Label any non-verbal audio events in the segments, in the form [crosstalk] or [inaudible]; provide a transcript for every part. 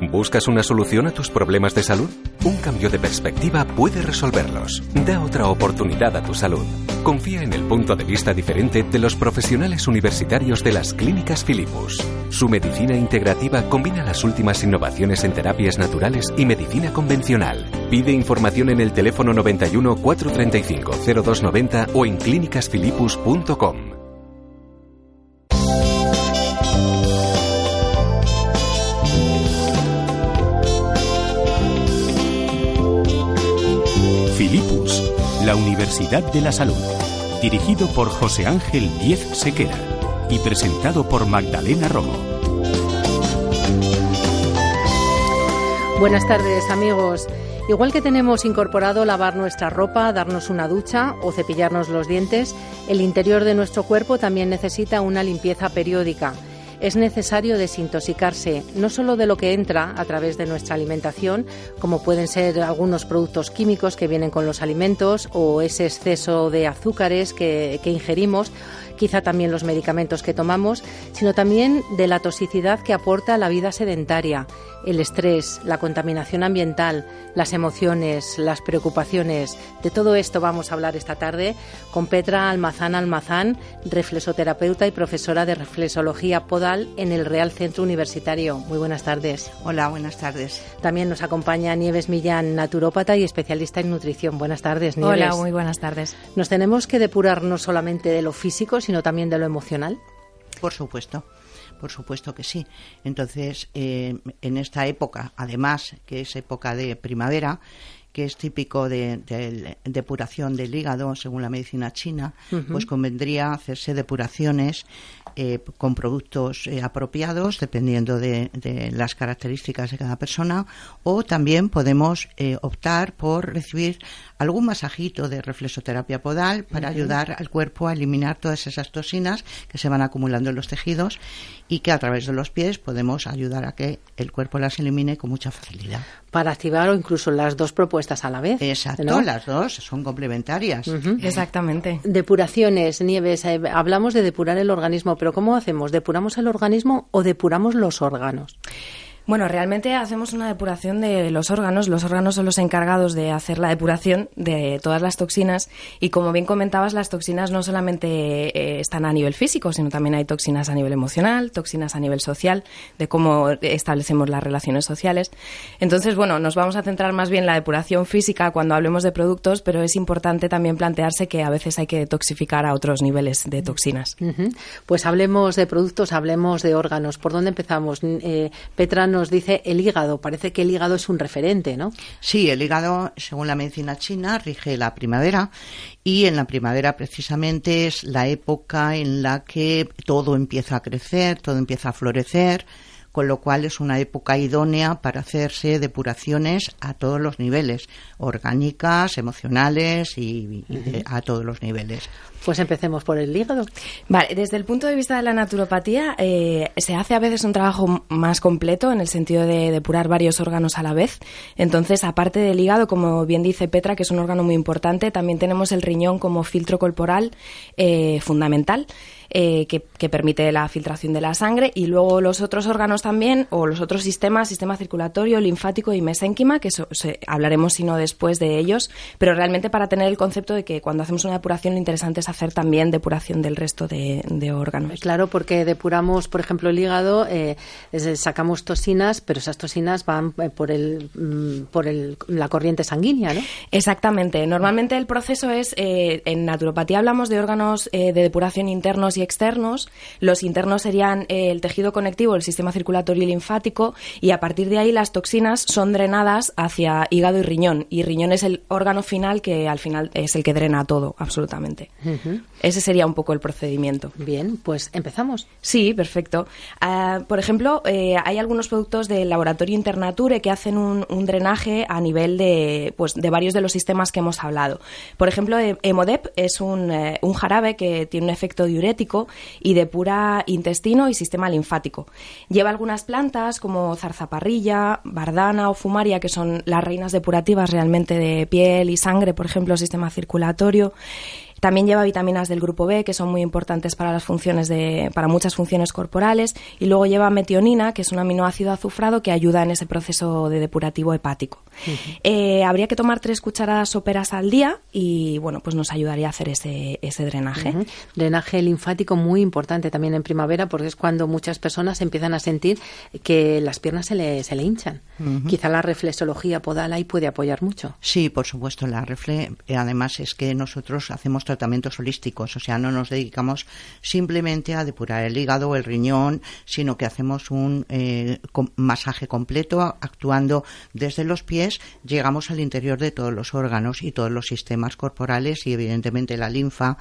¿Buscas una solución a tus problemas de salud? Un cambio de perspectiva puede resolverlos. Da otra oportunidad a tu salud. Confía en el punto de vista diferente de los profesionales universitarios de las clínicas Filipus. Su medicina integrativa combina las últimas innovaciones en terapias naturales y medicina convencional. Pide información en el teléfono 91 435 0290 o en clínicasfilipus.com. Universidad de la Salud. Dirigido por José Ángel Diez Sequera y presentado por Magdalena Romo. Buenas tardes amigos. Igual que tenemos incorporado lavar nuestra ropa, darnos una ducha o cepillarnos los dientes, el interior de nuestro cuerpo también necesita una limpieza periódica es necesario desintoxicarse no solo de lo que entra a través de nuestra alimentación, como pueden ser algunos productos químicos que vienen con los alimentos o ese exceso de azúcares que, que ingerimos, quizá también los medicamentos que tomamos, sino también de la toxicidad que aporta la vida sedentaria, el estrés, la contaminación ambiental, las emociones, las preocupaciones. De todo esto vamos a hablar esta tarde con Petra Almazán Almazán, reflexoterapeuta y profesora de reflexología podal en el Real Centro Universitario. Muy buenas tardes. Hola, buenas tardes. También nos acompaña Nieves Millán, naturópata y especialista en nutrición. Buenas tardes, Nieves. Hola, muy buenas tardes. Nos tenemos que depurar no solamente de lo físico, sino también de lo emocional? Por supuesto. Por supuesto que sí. Entonces, eh, en esta época, además, que es época de primavera, que es típico de, depuración del hígado, según la medicina china, pues convendría hacerse depuraciones eh, con productos eh, apropiados, dependiendo de, las características de cada persona, o también podemos eh, optar por recibir algún masajito de reflexoterapia podal para ayudar al cuerpo a eliminar todas esas toxinas que se van acumulando en los tejidos y que a través de los pies podemos ayudar a que el cuerpo las elimine con mucha facilidad. Para activar o incluso las dos propuestas a la vez. Exacto, las dos son complementarias. Exactamente. Depuraciones, Nieves, hablamos de depurar el organismo, pero ¿cómo hacemos? ¿Depuramos el organismo o depuramos los órganos? Bueno, realmente hacemos una depuración de los órganos. Los órganos son los encargados de hacer la depuración de todas las toxinas y como bien comentabas, las toxinas no solamente eh, están a nivel físico, sino también hay toxinas a nivel emocional, toxinas a nivel social, de cómo establecemos las relaciones sociales. Entonces, bueno, nos vamos a centrar más bien en la depuración física cuando hablemos de productos, pero es importante también plantearse que a veces hay que detoxificar a otros niveles de toxinas. Pues hablemos de productos, hablemos de órganos. ¿Por dónde empezamos? Eh, Petra nos dice el hígado. Parece que el hígado es un referente, ¿no? Sí, el hígado, según la medicina china, rige la primavera y en la primavera precisamente es la época en la que todo empieza a crecer, todo empieza a florecer con lo cual es una época idónea para hacerse depuraciones a todos los niveles, orgánicas, emocionales y, a todos los niveles. Pues empecemos por el hígado. Vale, desde el punto de vista de la naturopatía, eh, se hace a veces un trabajo más completo en el sentido de depurar varios órganos a la vez. Entonces, aparte del hígado, como bien dice Petra, que es un órgano muy importante, también tenemos el riñón como filtro corporal eh, fundamental. Eh, que, permite la filtración de la sangre y luego los otros órganos también o los otros sistemas, sistema circulatorio, linfático y mesénquima, que eso, hablaremos sino después de ellos, pero realmente para tener el concepto de que cuando hacemos una depuración lo interesante es hacer también depuración del resto de, órganos. Claro, porque depuramos, por ejemplo, el hígado, eh, sacamos toxinas, pero esas toxinas van eh, por el mm, por el, la corriente sanguínea, ¿no? Exactamente. Normalmente el proceso es, en naturopatía hablamos de órganos de depuración internos y externos. Los internos serían eh, el tejido conectivo, el sistema circulatorio y linfático, y a partir de ahí las toxinas son drenadas hacia hígado y riñón. Y riñón es el órgano final que al final es el que drena todo, absolutamente. Ese sería un poco el procedimiento. Bien, pues empezamos. Sí, perfecto. Ah, por ejemplo, eh, hay algunos productos del laboratorio Internature que hacen un, drenaje a nivel de, pues, de varios de los sistemas que hemos hablado. Por ejemplo, Hemodep es un, eh, un jarabe que tiene un efecto diurético y depura intestino y sistema linfático. Lleva algunas plantas como zarzaparrilla, bardana o fumaria, que son las reinas depurativas realmente de piel y sangre, por ejemplo, sistema circulatorio. También lleva vitaminas del grupo B, que son muy importantes para las funciones de, para muchas funciones corporales. Y luego lleva metionina, que es un aminoácido azufrado que ayuda en ese proceso de depurativo hepático. Eh, habría que tomar tres cucharadas soperas al día y, bueno, pues nos ayudaría a hacer ese, ese drenaje. Drenaje linfático muy importante también en primavera porque es cuando muchas personas empiezan a sentir que las piernas se le, se le hinchan. Quizá la reflexología podal ahí puede apoyar mucho. Sí, por supuesto, la refle, eh, además es que nosotros hacemos tratamientos holísticos, o sea, no nos dedicamos simplemente a depurar el hígado o el riñón, sino que hacemos un eh, masaje completo actuando desde los pies, llegamos al interior de todos los órganos y todos los sistemas corporales y evidentemente la linfa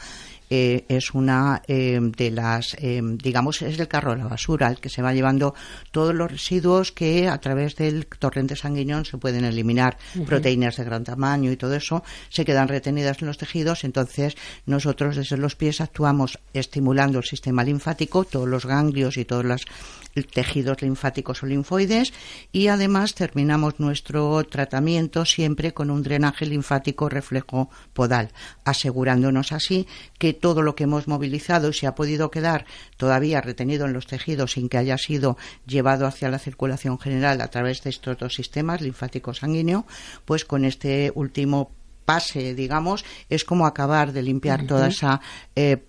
eh, es una eh, de las, eh, digamos, es el carro de la basura, el que se va llevando todos los residuos que a través del torrente sanguíneo se pueden eliminar, proteínas de gran tamaño y todo eso, se quedan retenidas en los tejidos. Entonces, nosotros desde los pies actuamos estimulando el sistema linfático, todos los ganglios y todos los tejidos linfáticos o linfoides y además terminamos nuestro tratamiento siempre con un drenaje linfático reflejo podal, asegurándonos así que todo lo que hemos movilizado y se ha podido quedar todavía retenido en los tejidos sin que haya sido llevado hacia la circulación general a través de estos dos sistemas, linfático sanguíneo, pues con este último pase, digamos, es como acabar de limpiar toda esa eh,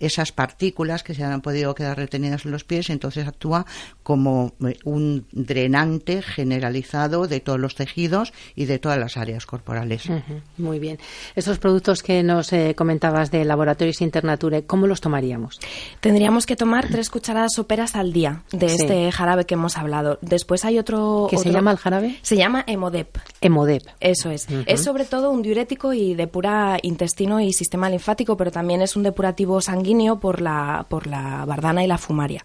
esas partículas que se han podido quedar retenidas en los pies, entonces actúa como eh, un drenante generalizado de todos los tejidos y de todas las áreas corporales. Muy bien. Esos productos que nos eh, comentabas de Laboratorios Internature, ¿cómo los tomaríamos? Tendríamos que tomar tres cucharadas soperas al día de este jarabe que hemos hablado. Después hay otro... ¿Qué se llama el jarabe? Se llama Emodep. Emodep. Eso es. Es sobre todo un diurético y depura intestino y sistema linfático, pero también es un depurativo sanguíneo por la, por la bardana y la fumaria.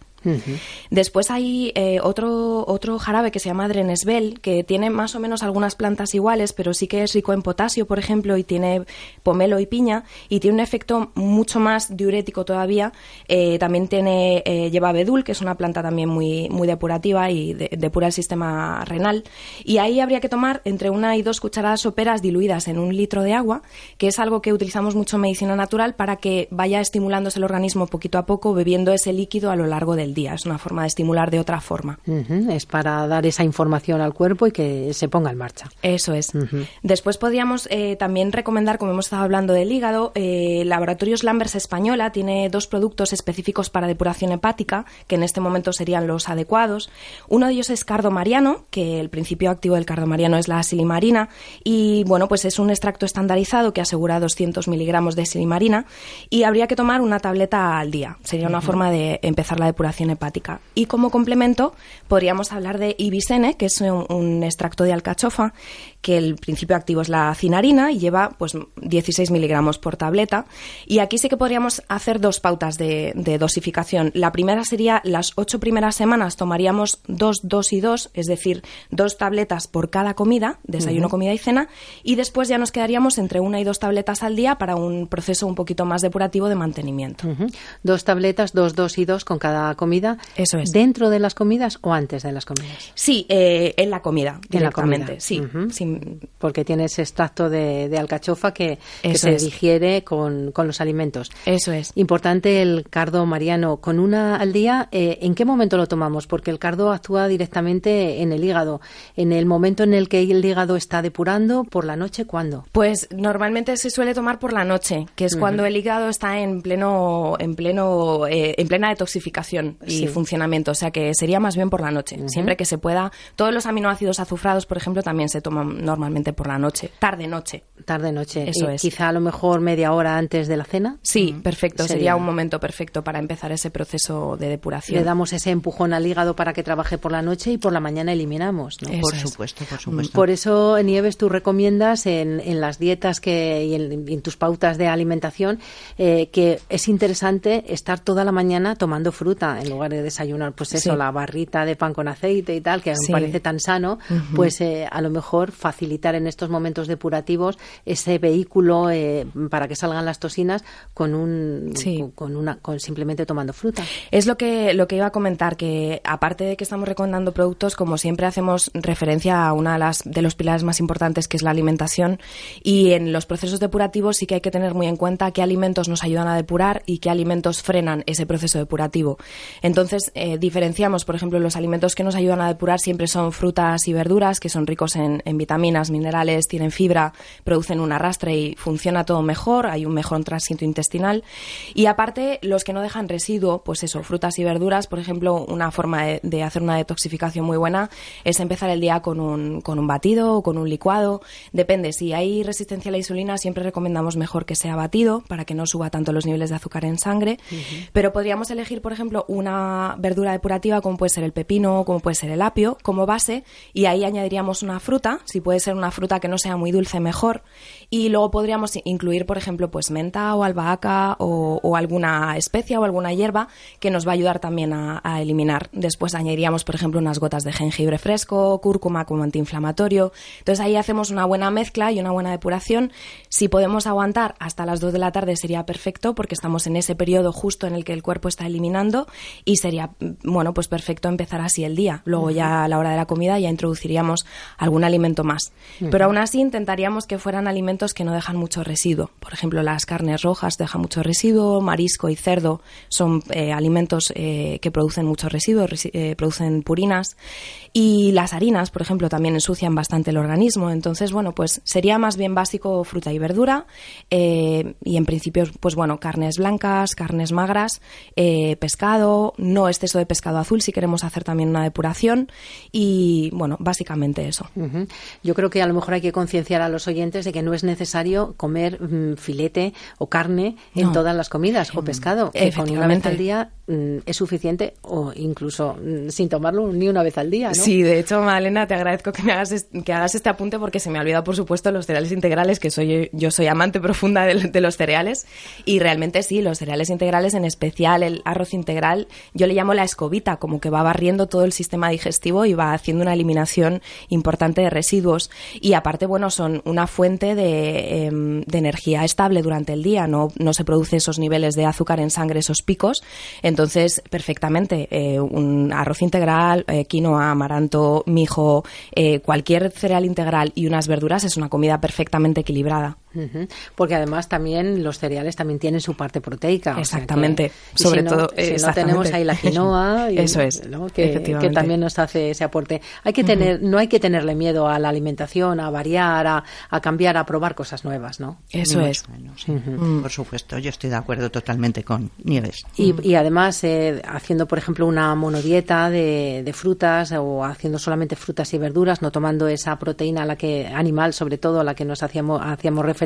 Después hay eh, otro, otro jarabe que se llama Drenesbel, que tiene más o menos algunas plantas iguales, pero sí que es rico en potasio, por ejemplo, y tiene pomelo y piña, y tiene un efecto mucho más diurético todavía. Eh, también tiene, eh, lleva bedul, que es una planta también muy, muy depurativa y depura el sistema renal. Y ahí habría que tomar entre una y dos cucharadas soperas diluidas en un litro de agua, que es algo que utilizamos mucho en medicina natural para que vaya estimulándose el organismo poquito a poco, bebiendo ese líquido a lo largo del día. Es una forma de estimular de otra forma. Es para dar esa información al cuerpo y que se ponga en marcha. Eso es. Después podríamos eh, también recomendar, como hemos estado hablando del hígado, eh, Laboratorios Lambers Española tiene dos productos específicos para depuración hepática, que en este momento serían los adecuados. Uno de ellos es cardomariano, que el principio activo del cardomariano es la silimarina, y bueno, pues es un extracto estandarizado que asegura 200 miligramos de silimarina, y habría que tomar una tableta al día. Sería una forma de empezar la depuración hepática. Y como complemento podríamos hablar de ibisene, que es un, extracto de alcachofa, que el principio activo es la cinarina y lleva pues 16 miligramos por tableta. Y aquí sí que podríamos hacer dos pautas de, dosificación. La primera sería las ocho primeras semanas tomaríamos dos, dos y dos, es decir, dos tabletas por cada comida, desayuno, comida y cena, y después ya nos quedaríamos entre una y dos tabletas al día para un proceso un poquito más depurativo de mantenimiento. Dos tabletas, dos, dos y dos con cada comida. Eso es. ¿Dentro de las comidas o antes de las comidas? Sí, eh, en la comida, en la comida. sí porque tiene ese extracto de, alcachofa que, se digiere con, los alimentos. Eso es. Importante el cardo mariano. Con una al día, eh, ¿en qué momento lo tomamos? Porque el cardo actúa directamente en el hígado. En el momento en el que el hígado está depurando, ¿por la noche cuándo? Pues normalmente se suele tomar por la noche, que es cuando el hígado está en pleno, en pleno, eh, en plena detoxificación y funcionamiento. O sea que sería más bien por la noche. Siempre que se pueda. Todos los aminoácidos azufrados, por ejemplo, también se toman normalmente por la noche, tarde-noche. Tarde-noche. Eso es. Quizá a lo mejor media hora antes de la cena. Sí, perfecto. Sería... un momento perfecto para empezar ese proceso de depuración. Le damos ese empujón al hígado para que trabaje por la noche y por la mañana eliminamos. ¿no? Por supuesto, por supuesto. Por eso, Nieves, tú recomiendas en, en las dietas que, y en, tus pautas de alimentación eh, que es interesante estar toda la mañana tomando fruta. En lugar de desayunar, pues eso, la barrita de pan con aceite y tal, que me parece tan sano, pues eh, a lo mejor facilitar en estos momentos depurativos ese vehículo eh, para que salgan las toxinas con un con una con simplemente tomando fruta. Es lo que lo que iba a comentar que aparte de que estamos recomendando productos, como siempre hacemos referencia a una de las de los pilares más importantes que es la alimentación y en los procesos depurativos sí que hay que tener muy en cuenta qué alimentos nos ayudan a depurar y qué alimentos frenan ese proceso depurativo. Entonces, eh, diferenciamos, por ejemplo, los alimentos que nos ayudan a depurar siempre son frutas y verduras, que son ricos en, vitaminas, minerales, tienen fibra, producen un arrastre y funciona todo mejor, hay un mejor tránsito intestinal. Y aparte, los que no dejan residuo, pues eso, frutas y verduras, por ejemplo, una forma de, hacer una detoxificación muy buena es empezar el día con un, con un batido o con un licuado. Depende, si hay resistencia a la insulina, siempre recomendamos mejor que sea batido para que no suba tanto los niveles de azúcar en sangre. Pero podríamos elegir, por ejemplo, una verdura depurativa como puede ser el pepino, como puede ser el apio, como base, y ahí añadiríamos una fruta, si puede ser una fruta que no sea muy dulce, mejor. Y luego podríamos incluir, por ejemplo, pues menta o albahaca o, alguna especia o alguna hierba que nos va a ayudar también a, eliminar. Después añadiríamos, por ejemplo, unas gotas de jengibre fresco, cúrcuma como antiinflamatorio. Entonces ahí hacemos una buena mezcla y una buena depuración. Si podemos aguantar hasta las 2 de la tarde sería perfecto porque estamos en ese periodo justo en el que el cuerpo está eliminando y sería, bueno, pues perfecto empezar así el día. Luego ya a la hora de la comida ya introduciríamos algún alimento más. Pero aún así intentaríamos que fueran alimentos que no dejan mucho residuo. Por ejemplo, las carnes rojas dejan mucho residuo, marisco y cerdo son eh, alimentos eh, que producen mucho residuo, eh, producen purinas. Y las harinas, por ejemplo, también ensucian bastante el organismo. Entonces, bueno, pues sería más bien básico fruta y verdura. y en principio, pues bueno, carnes blancas, carnes magras, pescado, no exceso de pescado azul si queremos hacer también una depuración. Y bueno, básicamente eso. Yo creo que a lo mejor hay que concienciar a los oyentes de que no es necesario comer mm, filete o carne en todas las comidas o pescado. Que con una vez al día es suficiente o incluso mm, sin tomarlo ni una vez al día. Sí, de hecho, Malena, te agradezco que me hagas, que hagas este apunte porque se me ha olvidado, por supuesto, los cereales integrales, que soy yo soy amante profunda de, los cereales. Y realmente sí, los cereales integrales, en especial el arroz integral, yo le llamo la escobita, como que va barriendo todo el sistema digestivo y va haciendo una eliminación importante de residuos. Y aparte, bueno, son una fuente de, em, energía estable durante el día, no, no se produce esos niveles de azúcar en sangre, esos picos. Perfectamente, eh, un arroz integral, eh, quinoa, amaranto, mijo, eh, cualquier cereal integral y unas verduras es una comida perfectamente equilibrada. Porque además también los cereales también tienen su parte proteica. Exactamente, sobre todo. Si no tenemos ahí la quinoa, [laughs] y, eso es, que, que, también nos hace ese aporte. Hay que tener, no hay que tenerle miedo a la alimentación, a variar, a, a cambiar, a probar cosas nuevas, ¿no? Eso es. Mm. Por supuesto, yo estoy de acuerdo totalmente con Nieves. Y, y además, eh, haciendo, por ejemplo, una monodieta de, de, frutas o haciendo solamente frutas y verduras, no tomando esa proteína a la que animal, sobre todo, a la que nos hacíamos, hacíamos referencia,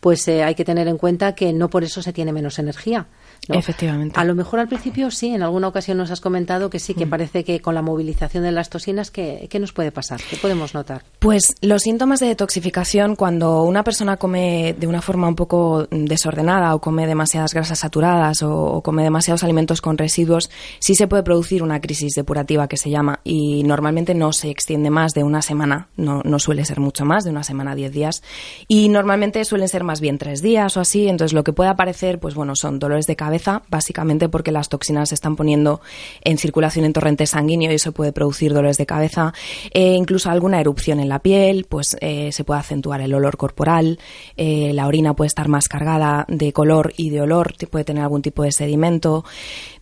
pues eh, hay que tener en cuenta que no por eso se tiene menos energía. Efectivamente. A lo mejor al principio sí, en alguna ocasión nos has comentado que sí, que mm. parece que con la movilización de las toxinas, ¿qué, ¿qué, nos puede pasar? ¿Qué podemos notar? Pues los síntomas de detoxificación, cuando una persona come de una forma un poco desordenada o come demasiadas grasas saturadas o, come demasiados alimentos con residuos, sí se puede producir una crisis depurativa que se llama y normalmente no se extiende más de una semana, no, no suele ser mucho más, de una semana a diez días y normalmente suelen ser más bien tres días o así, entonces lo que puede aparecer, pues bueno, son dolores de cabeza, básicamente porque las toxinas se están poniendo en circulación en torrente sanguíneo y eso puede producir dolores de cabeza, e incluso alguna erupción en la piel, pues eh, se puede acentuar el olor corporal, eh, la orina puede estar más cargada de color y de olor, puede tener algún tipo de sedimento.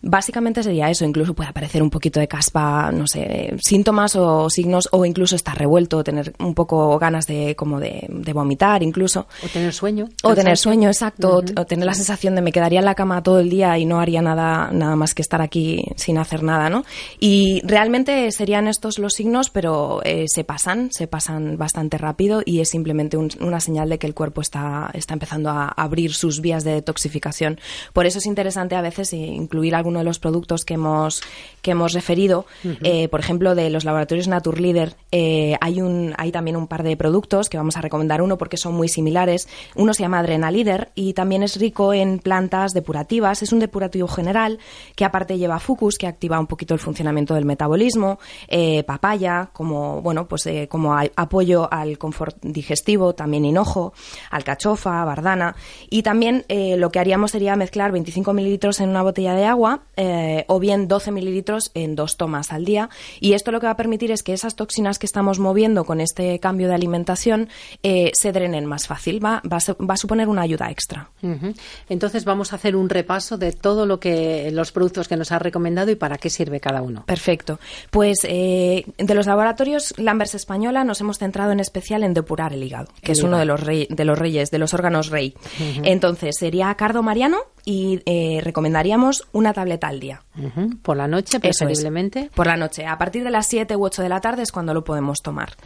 Básicamente sería eso, incluso puede aparecer un poquito de caspa, no sé, síntomas o signos, o incluso estar revuelto, tener un poco ganas de como de, vomitar incluso. O tener sueño. O tener sueño, exacto, o tener la sensación de me quedaría en la cama todo el día y no haría nada, nada más que estar aquí sin hacer nada, ¿no? Y realmente serían estos los signos, pero eh, se pasan, se pasan bastante rápido y es simplemente una señal de que el cuerpo está, está empezando a abrir sus vías de detoxificación. Por eso es interesante a veces incluir alguno de los productos que hemos, que hemos referido. Eh, por ejemplo, de los laboratorios Naturleader eh, hay, un, hay también un par de productos que vamos a recomendar uno porque son muy similares. Uno se llama Adrenalider y también es rico en plantas depurativas Es un depurativo general que aparte lleva fucus, que activa un poquito el funcionamiento del metabolismo, eh, papaya, como, bueno, pues eh, como apoyo al confort digestivo, también hinojo, alcachofa, bardana. Y también eh, lo que haríamos sería mezclar 25 mililitros en una botella de agua o bien 12 mililitros en dos tomas al día. Y esto lo que va a permitir es que esas toxinas que estamos moviendo con este cambio de alimentación se drenen más fácil. Va, va, a, suponer una ayuda extra. Entonces vamos a hacer un repaso de todo lo que los productos que nos ha recomendado y para qué sirve cada uno. Perfecto. Pues de los laboratorios Lambers Española nos hemos centrado en especial en depurar el hígado, que es uno de los, de los reyes, de los órganos rey. Entonces, sería cardo mariano y eh, recomendaríamos una tableta al día. Por la noche, preferiblemente. Por la noche. A partir de las 7 u 8 de la tarde es cuando lo podemos tomar.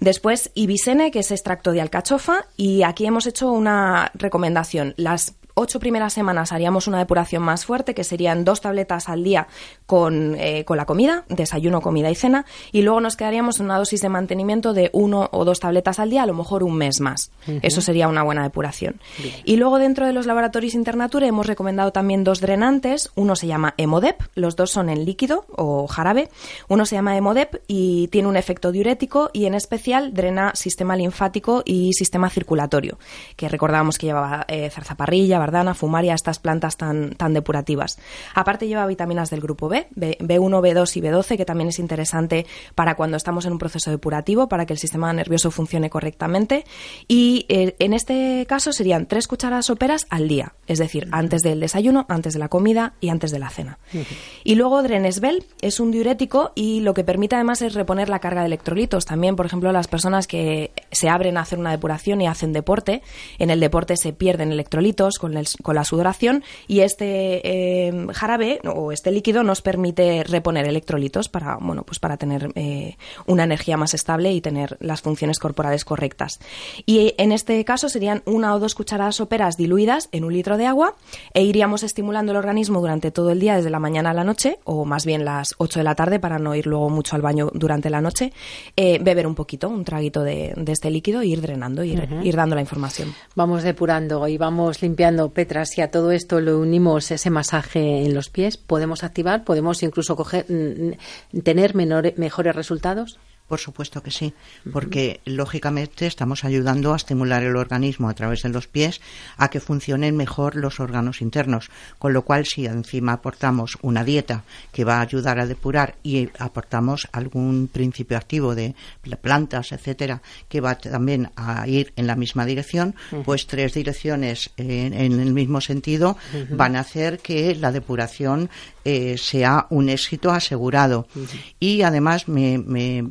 Después, ibisene, que es extracto de alcachofa, y aquí hemos hecho una recomendación. Las ocho primeras semanas haríamos una depuración más fuerte, que serían dos tabletas al día con, eh, con la comida, desayuno, comida y cena, y luego nos quedaríamos en una dosis de mantenimiento de uno o dos tabletas al día, a lo mejor un mes más. Eso sería una buena depuración. Y luego dentro de los laboratorios Internature hemos recomendado también dos drenantes. Uno se llama Hemodep, los dos son en líquido o jarabe. Uno se llama Hemodep y tiene un efecto diurético y en especial drena sistema linfático y sistema circulatorio, que recordábamos que llevaba eh, zarzaparrilla, bardana, fumaria, estas plantas tan, tan depurativas. Aparte lleva vitaminas del grupo B, B, B1, B2 y B12, que también es interesante para cuando estamos en un proceso depurativo, para que el sistema nervioso funcione correctamente. Y eh, en este caso serían tres cucharadas soperas al día, es decir, antes del desayuno, antes de la comida y antes de la cena. Y luego Drenesbel es un diurético y lo que permite además es reponer la carga de electrolitos. También, por ejemplo, las personas que se abren a hacer una depuración y hacen deporte, en el deporte se pierden electrolitos con con la sudoración y este eh, jarabe o este líquido nos permite reponer electrolitos para, bueno, pues para tener eh, una energía más estable y tener las funciones corporales correctas. Y en este caso serían una o dos cucharadas soperas diluidas en un litro de agua e iríamos estimulando el organismo durante todo el día, desde la mañana a la noche, o más bien las 8 de la tarde para no ir luego mucho al baño durante la noche, eh, beber un poquito, un traguito de, este líquido e ir drenando, ir, ir dando la información. Vamos depurando y vamos limpiando Petra, si a todo esto le unimos ese masaje en los pies, ¿podemos activar? ¿Podemos incluso coger, mm, tener mejores resultados? Por supuesto que sí, porque lógicamente estamos ayudando a estimular el organismo a través de los pies a que funcionen mejor los órganos internos, con lo cual si encima aportamos una dieta que va a ayudar a depurar y aportamos algún principio activo de plantas, etcétera, que va también a ir en la misma dirección, pues tres direcciones en, el mismo sentido van a hacer que la depuración eh, sea un éxito asegurado. Y además me, me,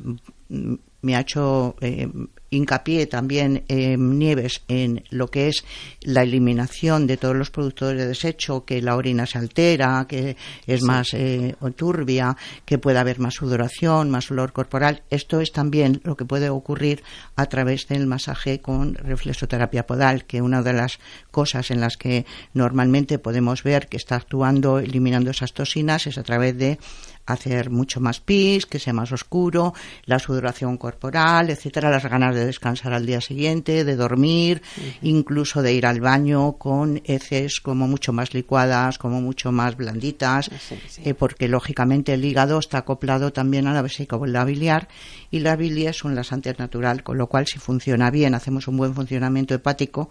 me ha hecho eh, hincapié también en Nieves en lo que es la eliminación de todos los productos de desecho, que la orina se altera, que es más eh, turbia, que puede haber más sudoración, más olor corporal. Esto es también lo que puede ocurrir a través del masaje con reflexoterapia podal, que una de las cosas en las que normalmente podemos ver que está actuando, eliminando esas toxinas, es a través de hacer mucho más pis, que sea más oscuro, la sudoración corporal, etcétera, las ganas de descansar al día siguiente, de dormir, incluso de ir al baño con heces como mucho más licuadas, como mucho más blanditas, eh, porque lógicamente el hígado está acoplado también a la vesícula biliar y la bilis es un lasante natural, con lo cual si funciona bien, hacemos un buen funcionamiento hepático,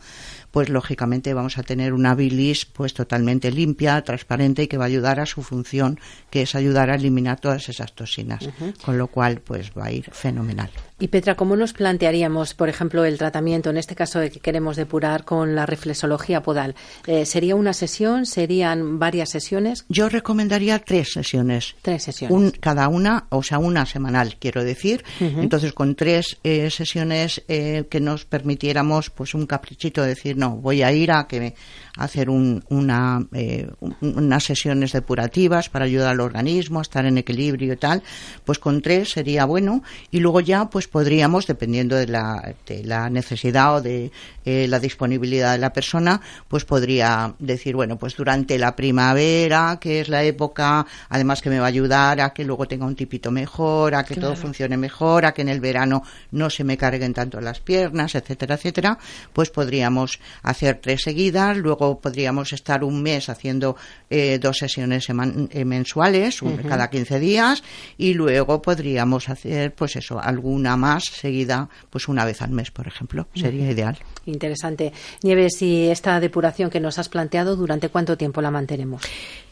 pues lógicamente vamos a tener una bilis pues totalmente limpia, transparente y que va a ayudar a su función, que es ayudar a eliminar todas esas toxinas, con lo cual pues va a ir fenomenal. Y Petra, ¿cómo nos plantearíamos, por ejemplo, el tratamiento en este caso de que queremos depurar con la reflexología podal? Eh, ¿Sería una sesión? ¿Serían varias sesiones? Yo recomendaría tres sesiones. Tres sesiones. cada una, o sea, una semanal, quiero decir. Entonces, con tres eh, sesiones eh, que nos permitiéramos, pues, un caprichito de decir, no, voy a ir a que hacer una, eh, unas sesiones depurativas para ayudar al organismo a estar en equilibrio y tal, pues con tres sería bueno. Y luego ya pues podríamos, dependiendo de la, de la necesidad o de eh, la disponibilidad de la persona, pues podría decir, bueno, pues durante la primavera, que es la época, además que me va a ayudar a que luego tenga un tipito mejor, a que todo funcione mejor, a que en el verano no se me carguen tanto las piernas, etcétera, etcétera, pues podríamos hacer tres seguidas, luego podríamos estar un mes haciendo eh, dos sesiones eh, mensuales, cada 15 días, y luego podríamos hacer, pues eso, alguna más seguida, pues una vez al mes, por ejemplo. Sería ideal. Interesante. Nieves, y esta depuración que nos has planteado, ¿durante cuánto tiempo la mantenemos?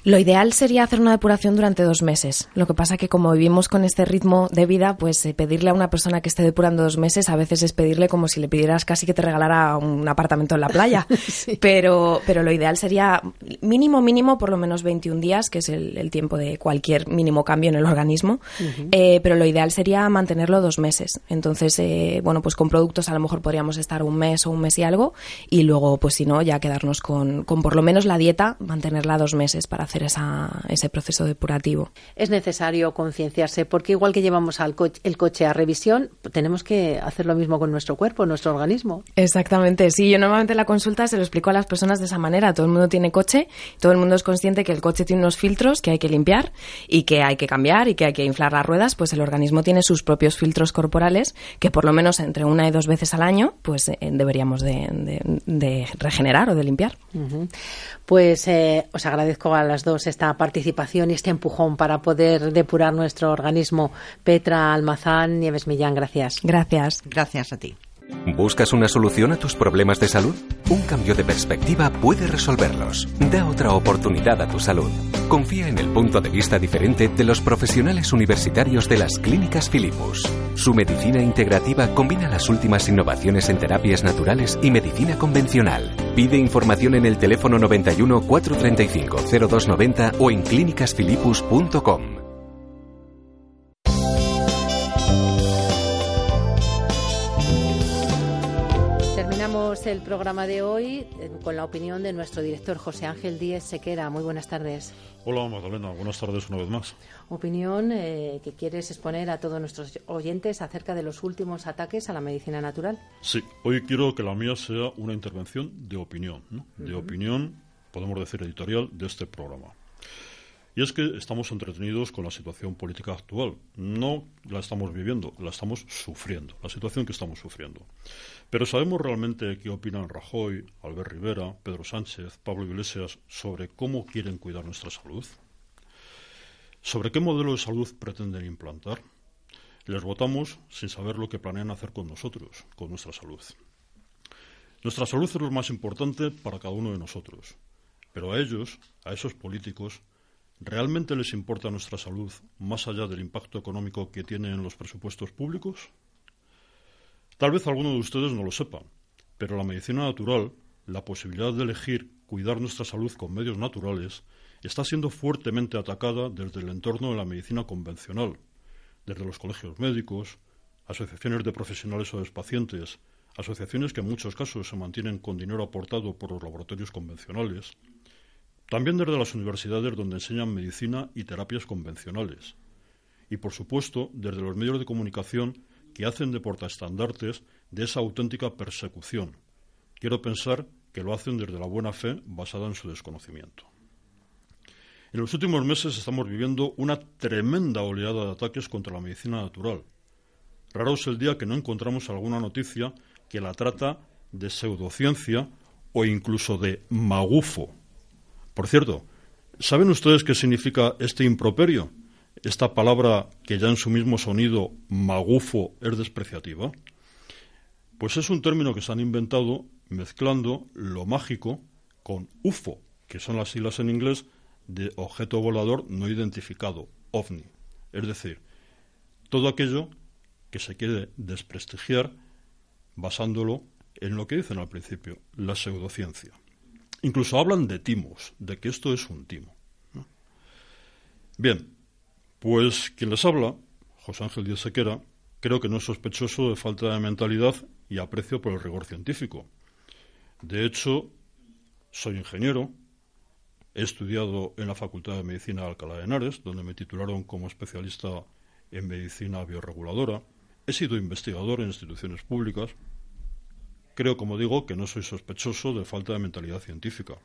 Lo ideal sería hacer una depuración durante dos meses. Lo que pasa que como vivimos con este ritmo de vida, pues eh, pedirle a una persona que esté depurando dos meses a veces es pedirle como si le pidieras casi que te regalara un apartamento en la playa. [laughs] pero, pero lo ideal sería mínimo, mínimo, por lo menos 21 días, que es el, tiempo de cualquier mínimo cambio en el organismo. Eh, pero lo ideal sería mantenerlo dos meses. Entonces, eh, bueno, pues con productos a lo mejor podríamos estar un mes o un mes y algo y luego, pues si no, ya quedarnos con, con por lo menos la dieta, mantenerla dos meses para hacer ese proceso depurativo. Es necesario concienciarse porque igual que llevamos al el coche a revisión, tenemos que hacer lo mismo con nuestro cuerpo, nuestro organismo. Exactamente, sí. Yo normalmente en la consulta se lo explico a las personas de esa manera. Todo el mundo tiene coche, todo el mundo es consciente que el coche tiene unos filtros que hay que limpiar y que hay que cambiar y que hay que inflar las ruedas, pues el organismo tiene sus propios filtros corporales que por lo menos entre una y dos veces al año pues eh, deberíamos de, regenerar o de limpiar. Pues eh, os agradezco a las dos esta participación y este empujón para poder depurar nuestro organismo. Petra Almazán, Nieves Millán, gracias. Gracias. Gracias a ti. ¿Buscas una solución a tus problemas de salud? Un cambio de perspectiva puede resolverlos. Da otra oportunidad a tu salud. Confía en el punto de vista diferente de los profesionales universitarios de las clínicas Filipus. Su medicina integrativa combina las últimas innovaciones en terapias naturales y medicina convencional. Pide información en el teléfono 91 435 0290 o en clínicasfilipus.com. programa de hoy eh, con la opinión de nuestro director José Ángel Díez Sequera. Muy buenas tardes. Hola Magdalena, buenas tardes una vez más. Opinión eh, que quieres exponer a todos nuestros oyentes acerca de los últimos ataques a la medicina natural. Sí, hoy quiero que la mía sea una intervención de opinión, de opinión, podemos decir editorial, de este programa. Y es que estamos entretenidos con la situación política actual. No la estamos viviendo, la estamos sufriendo, la situación que estamos sufriendo. Pero ¿sabemos realmente qué opinan Rajoy, Albert Rivera, Pedro Sánchez, Pablo Iglesias sobre cómo quieren cuidar nuestra salud? ¿Sobre qué modelo de salud pretenden implantar? Les votamos sin saber lo que planean hacer con nosotros, con nuestra salud. Nuestra salud es lo más importante para cada uno de nosotros, pero a ellos, a esos políticos, ¿realmente les importa nuestra salud más allá del impacto económico que tiene en los presupuestos públicos? Tal vez alguno de ustedes no lo sepa, pero la medicina natural, la posibilidad de elegir cuidar nuestra salud con medios naturales, está siendo fuertemente atacada desde el entorno de la medicina convencional, desde los colegios médicos, asociaciones de profesionales o de pacientes, asociaciones que en muchos casos se mantienen con dinero aportado por los laboratorios convencionales, también desde las universidades donde enseñan medicina y terapias convencionales, y por supuesto desde los medios de comunicación que hacen de portaestandartes de esa auténtica persecución. Quiero pensar que lo hacen desde la buena fe basada en su desconocimiento. En los últimos meses estamos viviendo una tremenda oleada de ataques contra la medicina natural. Raro es el día que no encontramos alguna noticia que la trata de pseudociencia o incluso de magufo. Por cierto, ¿saben ustedes qué significa este improperio? esta palabra que ya en su mismo sonido magufo es despreciativa? Pues es un término que se han inventado mezclando lo mágico con UFO, que son las siglas en inglés de objeto volador no identificado, ovni. Es decir, todo aquello que se quiere desprestigiar basándolo en lo que dicen al principio, la pseudociencia. Incluso hablan de timos, de que esto es un timo. Bien, pues quien les habla, José Ángel Díaz Sequera, creo que no es sospechoso de falta de mentalidad y aprecio por el rigor científico. De hecho, soy ingeniero, he estudiado en la Facultad de Medicina de Alcalá de Henares, donde me titularon como especialista en medicina bioreguladora, he sido investigador en instituciones públicas, creo, como digo, que no soy sospechoso de falta de mentalidad científica.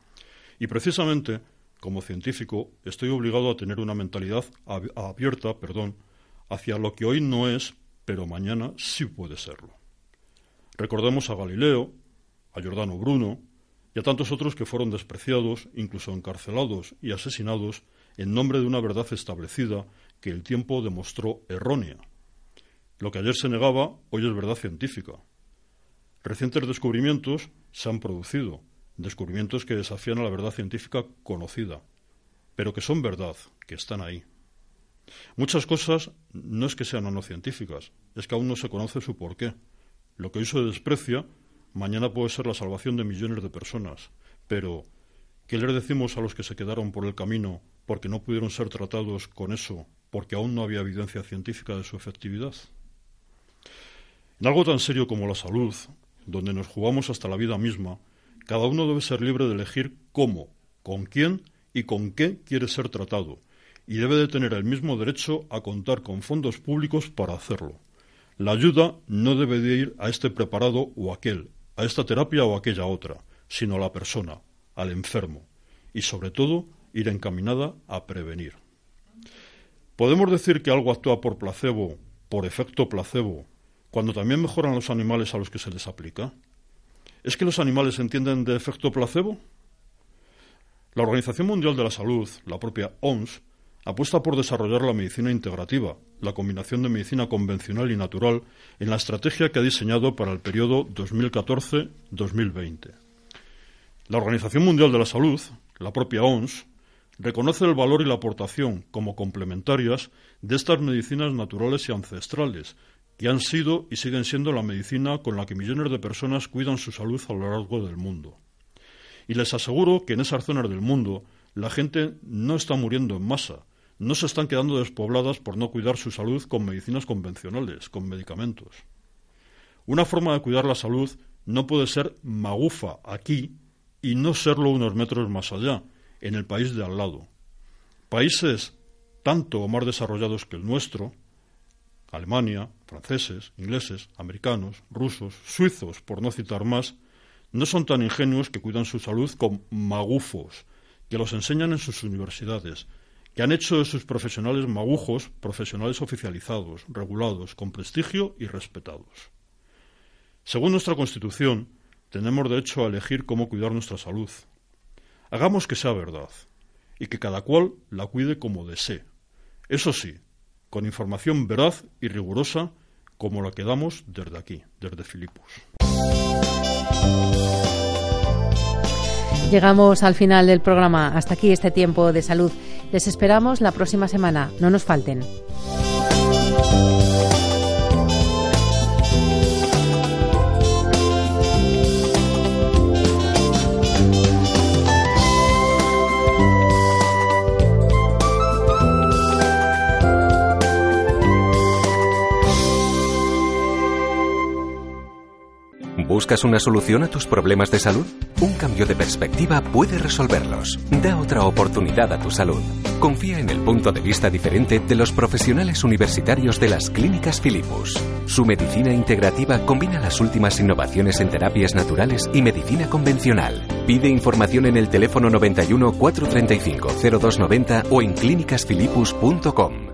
Y precisamente como científico, estoy obligado a tener una mentalidad abierta, perdón, hacia lo que hoy no es, pero mañana sí puede serlo. Recordemos a Galileo, a Giordano Bruno y a tantos otros que fueron despreciados, incluso encarcelados y asesinados en nombre de una verdad establecida que el tiempo demostró errónea. Lo que ayer se negaba, hoy es verdad científica. Recientes descubrimientos se han producido, descubrimientos que desafían a la verdad científica conocida, pero que son verdad, que están ahí. Muchas cosas no es que sean o no científicas, es que aún no se conoce su porqué. Lo que hoy se desprecia, mañana puede ser la salvación de millones de personas. Pero, ¿qué les decimos a los que se quedaron por el camino porque no pudieron ser tratados con eso, porque aún no había evidencia científica de su efectividad? En algo tan serio como la salud, donde nos jugamos hasta la vida misma, cada uno debe ser libre de elegir cómo, con quién y con qué quiere ser tratado, y debe de tener el mismo derecho a contar con fondos públicos para hacerlo. La ayuda no debe de ir a este preparado o aquel, a esta terapia o aquella otra, sino a la persona, al enfermo, y sobre todo ir encaminada a prevenir. ¿Podemos decir que algo actúa por placebo, por efecto placebo, cuando también mejoran los animales a los que se les aplica? ¿Es que los animales entienden de efecto placebo? La Organización Mundial de la Salud, la propia OMS, apuesta por desarrollar la medicina integrativa, la combinación de medicina convencional y natural, en la estrategia que ha diseñado para el periodo 2014-2020. La Organización Mundial de la Salud, la propia ONS, reconoce el valor y la aportación como complementarias de estas medicinas naturales y ancestrales, que han sido y siguen siendo la medicina con la que millones de personas cuidan su salud a lo largo del mundo. Y les aseguro que en esas zonas del mundo la gente no está muriendo en masa, no se están quedando despobladas por no cuidar su salud con medicinas convencionales, con medicamentos. Una forma de cuidar la salud no puede ser magufa aquí y no serlo unos metros más allá, en el país de al lado. Países tanto o más desarrollados que el nuestro, Alemania, franceses, ingleses, americanos, rusos, suizos, por no citar más, no son tan ingenuos que cuidan su salud con magufos, que los enseñan en sus universidades, que han hecho de sus profesionales magujos profesionales oficializados, regulados, con prestigio y respetados. Según nuestra Constitución, tenemos derecho a elegir cómo cuidar nuestra salud. Hagamos que sea verdad y que cada cual la cuide como desee. Eso sí, con información veraz y rigurosa como la que damos desde aquí, desde Filipos. Llegamos al final del programa. Hasta aquí este tiempo de salud. Les esperamos la próxima semana. No nos falten. ¿Buscas una solución a tus problemas de salud? Un cambio de perspectiva puede resolverlos. Da otra oportunidad a tu salud. Confía en el punto de vista diferente de los profesionales universitarios de las clínicas Filipus. Su medicina integrativa combina las últimas innovaciones en terapias naturales y medicina convencional. Pide información en el teléfono 91 435 0290 o en clínicasfilipus.com.